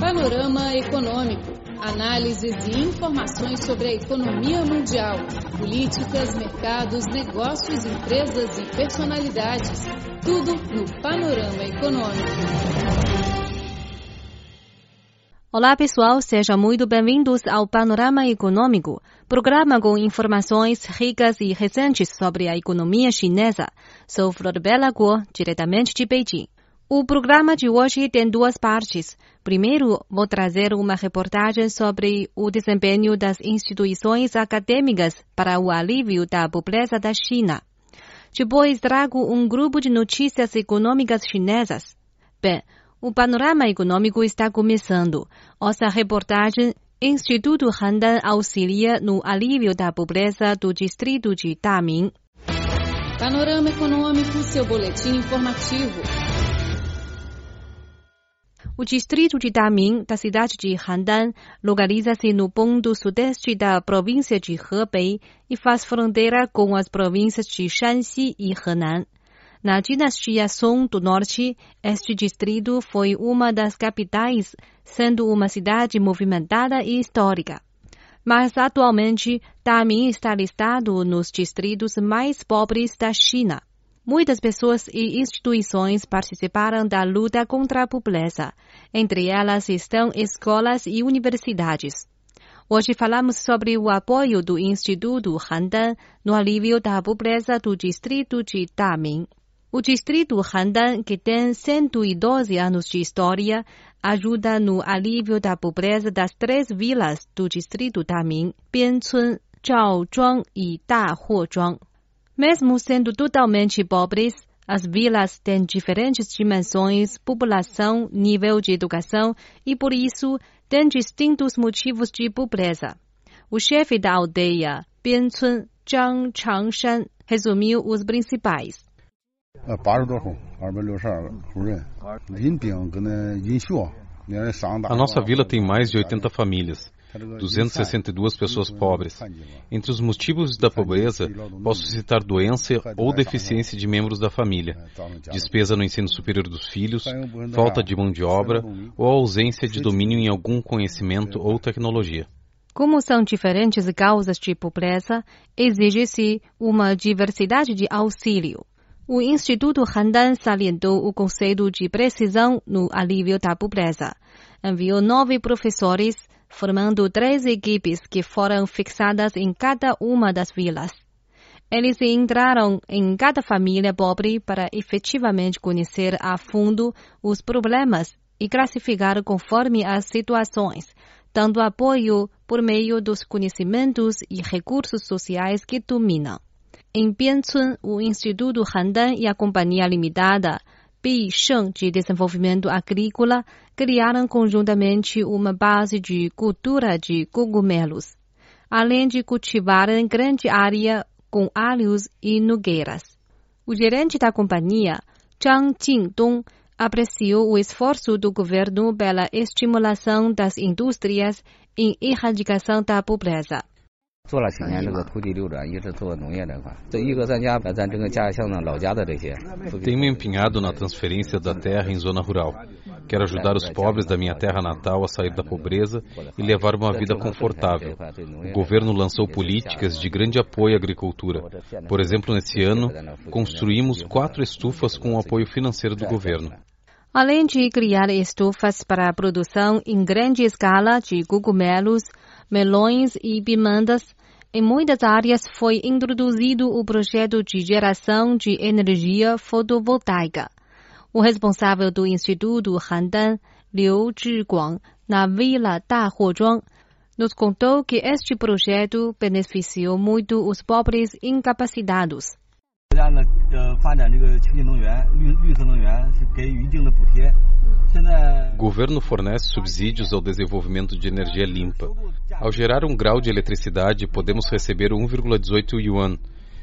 Panorama Econômico. Análises e informações sobre a economia mundial, políticas, mercados, negócios, empresas e personalidades. Tudo no Panorama Econômico. Olá pessoal, sejam muito bem-vindos ao Panorama Econômico, programa com informações ricas e recentes sobre a economia chinesa. Sou Floribela Guo, diretamente de Beijing. O programa de hoje tem duas partes. Primeiro, vou trazer uma reportagem sobre o desempenho das instituições acadêmicas para o alívio da pobreza da China. Depois, trago um grupo de notícias econômicas chinesas. Bem, o panorama econômico está começando. Nossa reportagem Instituto Handan auxilia no alívio da pobreza do distrito de Daming. Panorama Econômico, seu boletim informativo. O distrito de Daming, da cidade de Handan, localiza-se no ponto sudeste da província de Hebei e faz fronteira com as províncias de Shanxi e Henan. Na dinastia Song do Norte, este distrito foi uma das capitais, sendo uma cidade movimentada e histórica. Mas atualmente, Daming está listado nos distritos mais pobres da China. Muitas pessoas e instituições participaram da luta contra a pobreza. Entre elas estão escolas e universidades. Hoje falamos sobre o apoio do Instituto Handan no alívio da pobreza do distrito de Daming. O distrito Handan, que tem 112 anos de história, ajuda no alívio da pobreza das três vilas do distrito Daming, Biancun, Zhaozhuang e Dahuozhuang. Mesmo sendo totalmente pobres, as vilas têm diferentes dimensões, população, nível de educação e, por isso, têm distintos motivos de pobreza. O chefe da aldeia, Biancun, Zhang Changshan, resumiu os principais. 呃，八十多户，二百六十二户人。银兵跟那银学，连人上大。 A nossa vila tem mais de 80 famílias, 262 pessoas pobres. Entre os motivos da pobreza, posso citar doença ou deficiência de membros da família, despesa no ensino superior dos filhos, falta de mão de obra ou ausência de domínio em algum conhecimento ou tecnologia. Como são diferentes causas de pobreza, exige-se uma diversidade de auxílio. O Instituto Handan salientou o conceito de precisão no alívio da pobreza. Enviou nove professores, formando três equipes que foram fixadas em cada uma das vilas. Eles entraram em cada família pobre para efetivamente conhecer a fundo os problemas e classificar conforme as situações, dando apoio por meio dos conhecimentos e recursos sociais que dominam. Em Biancun, o Instituto Handan e a Companhia Limitada Bisheng de Desenvolvimento Agrícola criaram conjuntamente uma base de cultura de cogumelos, além de cultivarem grande área com alhos e nogueiras. O gerente da companhia, Zhang Jingdong, apreciou o esforço do governo pela estimulação das indústrias em erradicação da pobreza. 做了几年这个土地流转，一直做农业这块。这一个咱家把咱整个家乡的老家的这些。 Tenho empenhado na transferência da terra em zona rural. Quero ajudar os pobres da minha terra natal a sair da pobreza e levar uma vida confortável. O governo lançou políticas de grande apoio à agricultura. Por exemplo, nesse ano, construímos quatro estufas com o apoio financeiro do governo. Além de criar estufas para a produção em grande escala de cogumelos, melões e pimentas, em muitas áreas foi introduzido o projeto de geração de energia fotovoltaica. O responsável do Instituto Handan, Liu Zhiguang, na Vila Dahuozhuang, nos contou que este projeto beneficiou muito os pobres incapacitados. 国家呢，呃，发展这个清洁能源、绿绿色能源是给予一定的补贴。现在 O governo fornece subsídios ao desenvolvimento de energia limpa. Ao gerar um grau de eletricidade, podemos receber 1,18 yuan,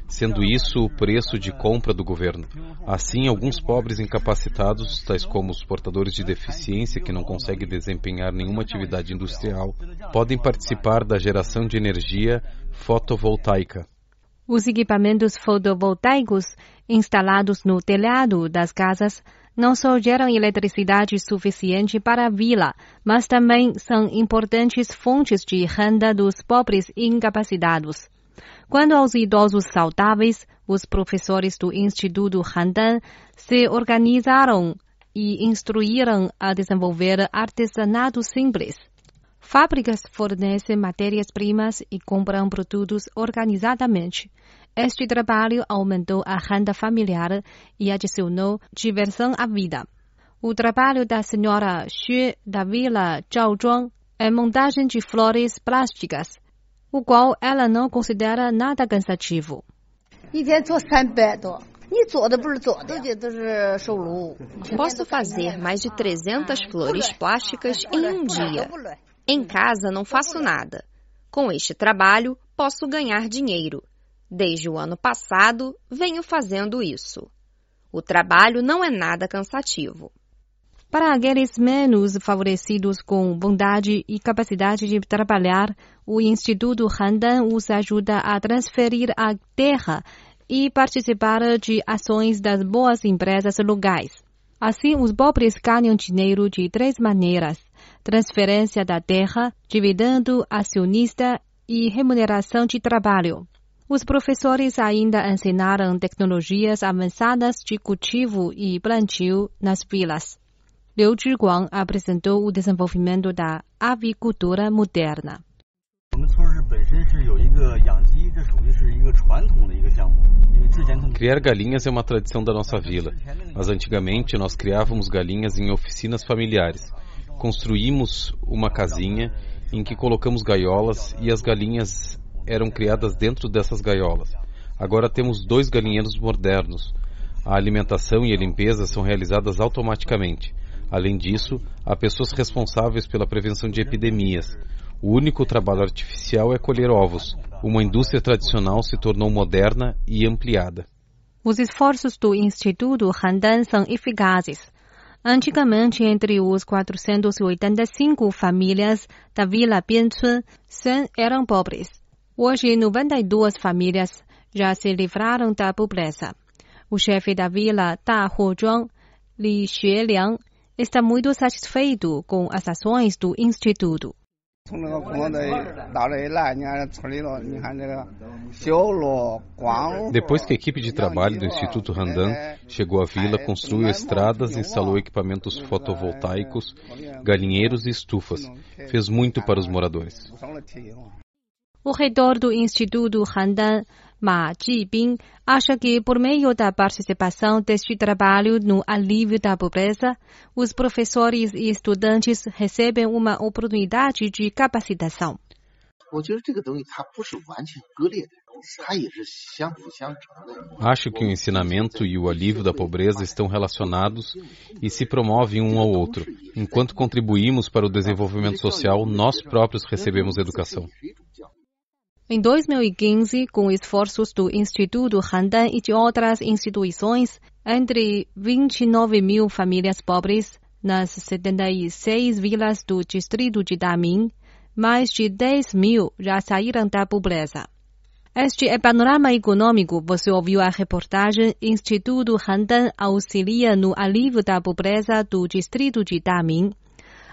sendo isso o preço de compra do governo. Assim, alguns pobres incapacitados, tais como os portadores de deficiência que não conseguem desempenhar nenhuma atividade industrial, podem participar da geração de energia fotovoltaica. Os equipamentos fotovoltaicos instalados no telhado das casas não só geram eletricidade suficiente para a vila, mas também são importantes fontes de renda dos pobres incapacitados. Quando aos idosos saudáveis, os professores do Instituto Handan se organizaram e instruíram a desenvolver artesanato simples. Fábricas fornecem matérias-primas e compram produtos organizadamente. Este trabalho aumentou a renda familiar e adicionou diversão à vida. O trabalho da senhora Xue da vila Zhaozhuang é montagem de flores plásticas, o qual ela não considera nada cansativo. Posso fazer mais de 300 flores plásticas em um dia. Em casa não faço nada. Com este trabalho, posso ganhar dinheiro. Desde o ano passado, venho fazendo isso. O trabalho não é nada cansativo. Para aqueles menos favorecidos com bondade e capacidade de trabalhar, o Instituto Handan os ajuda a transferir a terra e participar de ações das boas empresas locais. Assim, os pobres ganham dinheiro de três maneiras: transferência da terra, dividendo acionista e remuneração de trabalho. Os professores ainda ensinaram tecnologias avançadas de cultivo e plantio nas vilas. Liu Zhiguang apresentou o desenvolvimento da avicultura moderna. Criar galinhas é uma tradição da nossa vila, mas antigamente nós criávamos galinhas em oficinas familiares. Construímos uma casinha em que colocamos gaiolas e as galinhas eram criadas dentro dessas gaiolas. Agora temos dois galinheiros modernos. A alimentação e a limpeza são realizadas automaticamente. Além disso, há pessoas responsáveis pela prevenção de epidemias. O único trabalho artificial é colher ovos. Uma indústria tradicional se tornou moderna e ampliada. Os esforços do Instituto Handan são eficazes. Antigamente, entre os 485 famílias da Vila Bianchun, 100 eram pobres. Hoje, 92 famílias já se livraram da pobreza. O chefe da vila Da Hozhuang, Li Xueliang, está muito satisfeito com as ações do Instituto. Depois que a equipe de trabalho do Instituto Randan chegou à vila, construiu estradas, instalou equipamentos fotovoltaicos, galinheiros e estufas. Fez muito para os moradores. O reitor do Instituto Handan, Ma Jibin, acha que por meio da participação deste trabalho no alívio da pobreza, os professores e estudantes recebem uma oportunidade de capacitação. Acho que o ensinamento e o alívio da pobreza estão relacionados e se promovem um ao outro. Enquanto contribuímos para o desenvolvimento social, nós próprios recebemos educação. Em 2015, com esforços do Instituto Handan e de outras instituições, entre 29 mil famílias pobres nas 76 vilas do distrito de Damin, mais de 10 mil já saíram da pobreza. Este é Panorama Econômico. Você ouviu a reportagem Instituto Handan auxilia no alívio da pobreza do distrito de Damin.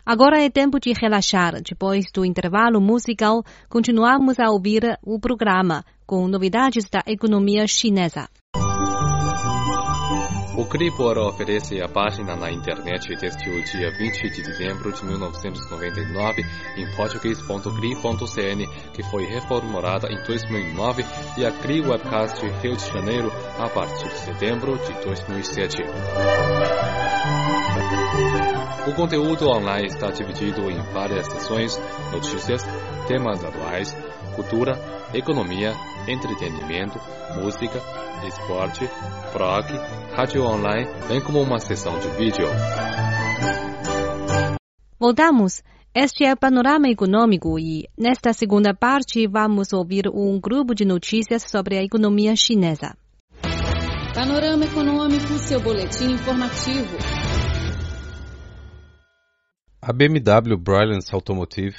Agora é tempo de relaxar. Depois do intervalo musical, continuamos a ouvir o programa com novidades da economia chinesa. O Cripor oferece a página na internet desde o dia 20 de dezembro de 1999 em português.cri.cn, que foi reformulada em 2009, e a Cri Webcast Rio de Janeiro a partir de setembro de 2007. O conteúdo online está dividido em várias seções, notícias, temas atuais, cultura, economia, entretenimento, música, esporte, blog, rádio online, bem como uma sessão de vídeo. Voltamos. Este é o Panorama Econômico e, nesta segunda parte, vamos ouvir um grupo de notícias sobre a economia chinesa. Panorama Econômico, seu boletim informativo. A BMW Brilliance Automotive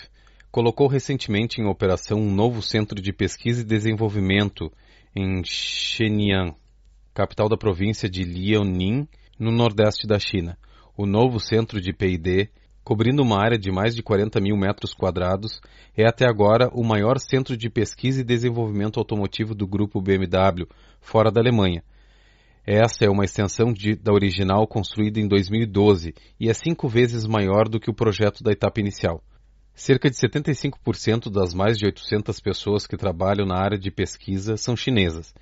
colocou recentemente em operação um novo centro de pesquisa e desenvolvimento em Shenyang, capital da província de Liaoning, no nordeste da China. O novo centro de P&D, cobrindo uma área de mais de 40 mil metros quadrados, é até agora o maior centro de pesquisa e desenvolvimento automotivo do grupo BMW, fora da Alemanha. Esta é uma extensão de, da original construída em 2012 e é cinco vezes maior do que o projeto da etapa inicial. Cerca de 75% das mais de 800 pessoas que trabalham na área de pesquisa são chinesas,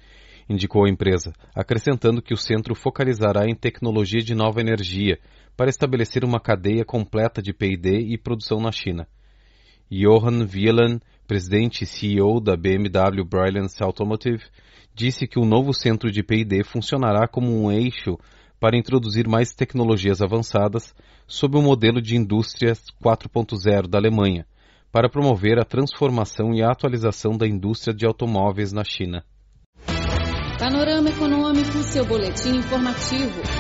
indicou a empresa, acrescentando que o centro focalizará em tecnologia de nova energia para estabelecer uma cadeia completa de P&D e produção na China. Johan Wieland, presidente e CEO da BMW Brilliance Automotive, disse que o novo centro de P&D funcionará como um eixo para introduzir mais tecnologias avançadas sob o modelo de indústria 4.0 da Alemanha, para promover a transformação e a atualização da indústria de automóveis na China. Panorama Econômico, seu boletim informativo.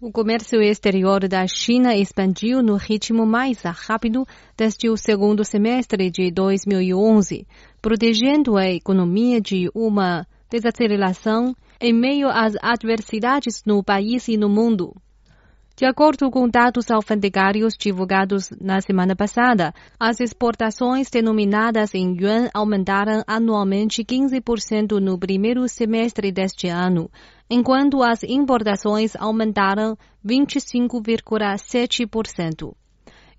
O comércio exterior da China expandiu no ritmo mais rápido desde o segundo semestre de 2011, protegendo a economia de uma desaceleração em meio às adversidades no país e no mundo. De acordo com dados alfandegários divulgados na semana passada, as exportações denominadas em yuan aumentaram anualmente 15% no primeiro semestre deste ano, enquanto as importações aumentaram 25,7%.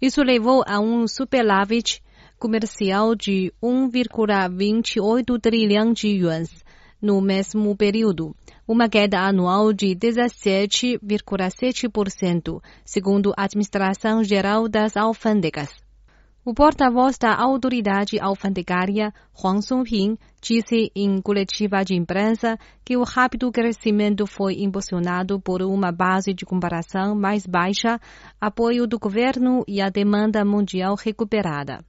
Isso levou a um superávit comercial de 1,28 trilhão de yuans no mesmo período, uma queda anual de 17,7%, segundo a Administração Geral das Alfândegas. O porta-voz da autoridade alfandegária, Huang Songping, disse em coletiva de imprensa que o rápido crescimento foi impulsionado por uma base de comparação mais baixa, apoio do governo e a demanda mundial recuperada.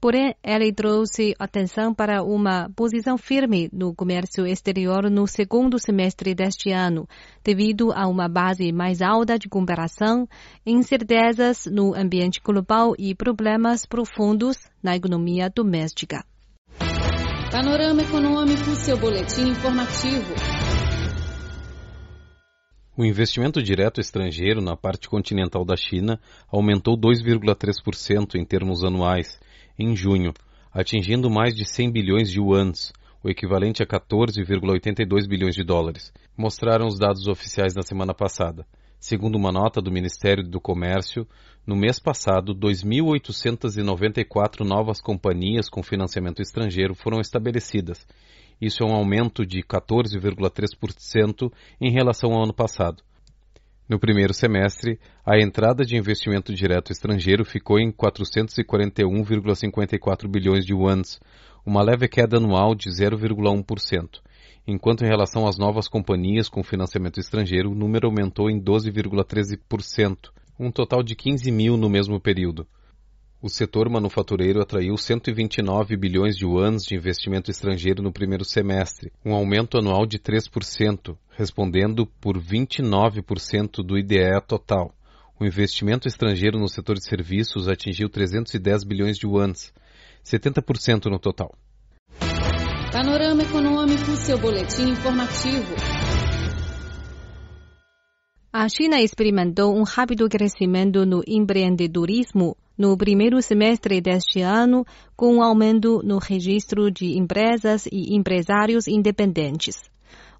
Porém, ele trouxe atenção para uma posição firme no comércio exterior no segundo semestre deste ano, devido a uma base mais alta de comparação, incertezas no ambiente global e problemas profundos na economia doméstica. Panorama Econômico, seu boletim informativo. O investimento direto estrangeiro na parte continental da China aumentou 2,3% em termos anuais em junho, atingindo mais de 100 bilhões de yuans, o equivalente a 14,82 bilhões de dólares, mostraram os dados oficiais na semana passada. Segundo uma nota do Ministério do Comércio, no mês passado, 2.894 novas companhias com financiamento estrangeiro foram estabelecidas. Isso é um aumento de 14,3% em relação ao ano passado. No primeiro semestre, a entrada de investimento direto estrangeiro ficou em 441,54 bilhões de yuans, uma leve queda anual de 0,1%, enquanto em relação às novas companhias com financiamento estrangeiro, o número aumentou em 12,13%, um total de 15 mil no mesmo período o setor manufatureiro atraiu 129 bilhões de yuans de investimento estrangeiro no primeiro semestre, um aumento anual de 3%, respondendo por 29% do IDE total. O investimento estrangeiro no setor de serviços atingiu 310 bilhões de yuans, 70% no total. Panorama Econômico, seu boletim informativo. A China experimentou um rápido crescimento no empreendedorismo no primeiro semestre deste ano, com um aumento no registro de empresas e empresários independentes.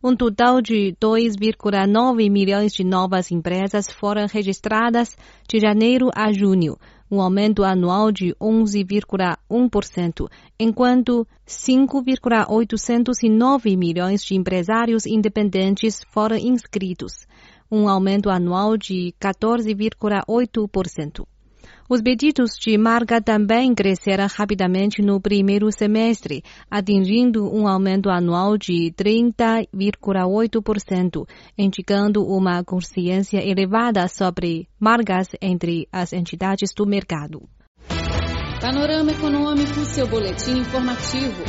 Um total de 2,9 milhões de novas empresas foram registradas de janeiro a junho, um aumento anual de 11,1%, enquanto 5,809 milhões de empresários independentes foram inscritos, um aumento anual de 14,8%. Os pedidos de marca também cresceram rapidamente no primeiro semestre, atingindo um aumento anual de 30,8%, indicando uma consciência elevada sobre marcas entre as entidades do mercado. Panorama Econômico, seu boletim informativo.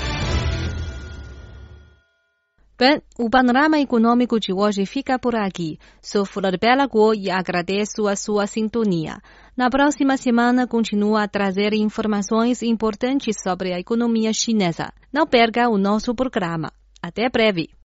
Bem, o panorama econômico de hoje fica por aqui. Sou Flor Bela Guo e agradeço a sua sintonia. Na próxima semana, continuo a trazer informações importantes sobre a economia chinesa. Não perca o nosso programa. Até breve!